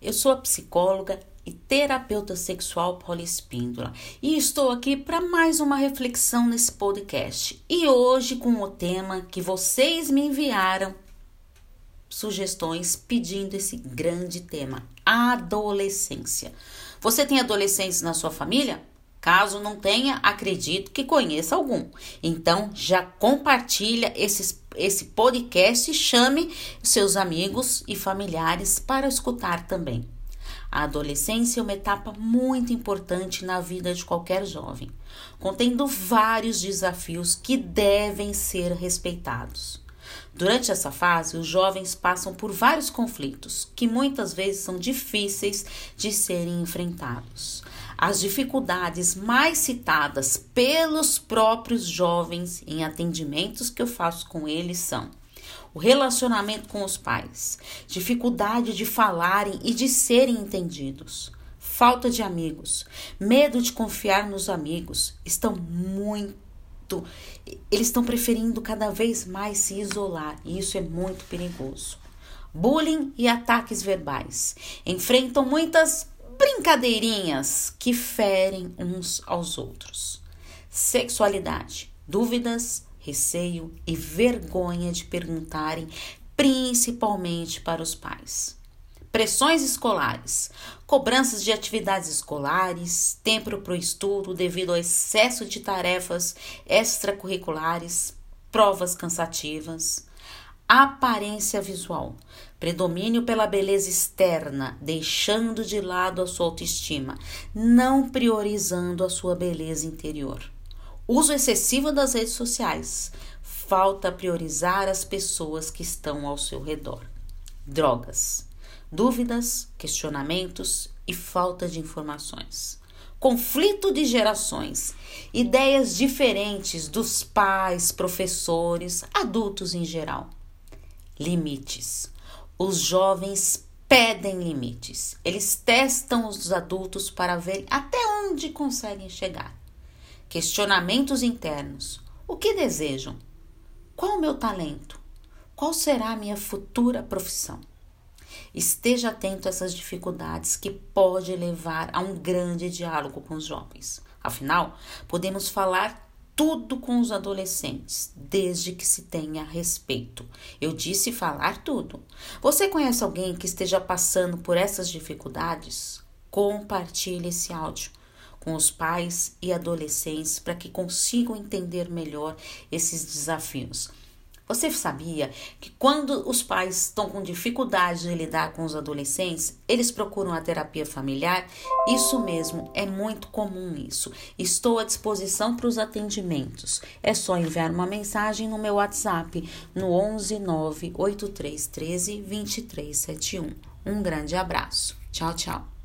Eu sou a psicóloga e terapeuta sexual Polispíndola e estou aqui para mais uma reflexão nesse podcast. E hoje com o tema que vocês me enviaram sugestões pedindo esse grande tema: adolescência. Você tem adolescentes na sua família? Caso não tenha, acredito que conheça algum. Então, já compartilha esses, esse podcast chame seus amigos e familiares para escutar também. A adolescência é uma etapa muito importante na vida de qualquer jovem, contendo vários desafios que devem ser respeitados. Durante essa fase, os jovens passam por vários conflitos que muitas vezes são difíceis de serem enfrentados. As dificuldades mais citadas pelos próprios jovens em atendimentos que eu faço com eles são o relacionamento com os pais, dificuldade de falarem e de serem entendidos, falta de amigos, medo de confiar nos amigos, estão muito eles estão preferindo cada vez mais se isolar e isso é muito perigoso. Bullying e ataques verbais enfrentam muitas brincadeirinhas que ferem uns aos outros. Sexualidade, dúvidas, receio e vergonha de perguntarem, principalmente para os pais. Pressões escolares, cobranças de atividades escolares, tempo para o estudo devido ao excesso de tarefas extracurriculares, provas cansativas, aparência visual, predomínio pela beleza externa, deixando de lado a sua autoestima, não priorizando a sua beleza interior. Uso excessivo das redes sociais, falta priorizar as pessoas que estão ao seu redor. Drogas, dúvidas, questionamentos e falta de informações conflito de gerações, ideias diferentes dos pais, professores, adultos em geral. Limites. Os jovens pedem limites. Eles testam os adultos para ver até onde conseguem chegar. Questionamentos internos. O que desejam? Qual o meu talento? Qual será a minha futura profissão? Esteja atento a essas dificuldades que pode levar a um grande diálogo com os jovens. Afinal, podemos falar tudo com os adolescentes, desde que se tenha respeito. Eu disse falar tudo. Você conhece alguém que esteja passando por essas dificuldades? Compartilhe esse áudio com os pais e adolescentes para que consigam entender melhor esses desafios. Você sabia que quando os pais estão com dificuldade de lidar com os adolescentes, eles procuram a terapia familiar? Isso mesmo, é muito comum isso. Estou à disposição para os atendimentos. É só enviar uma mensagem no meu WhatsApp no 11 98313 2371. Um grande abraço. Tchau, tchau.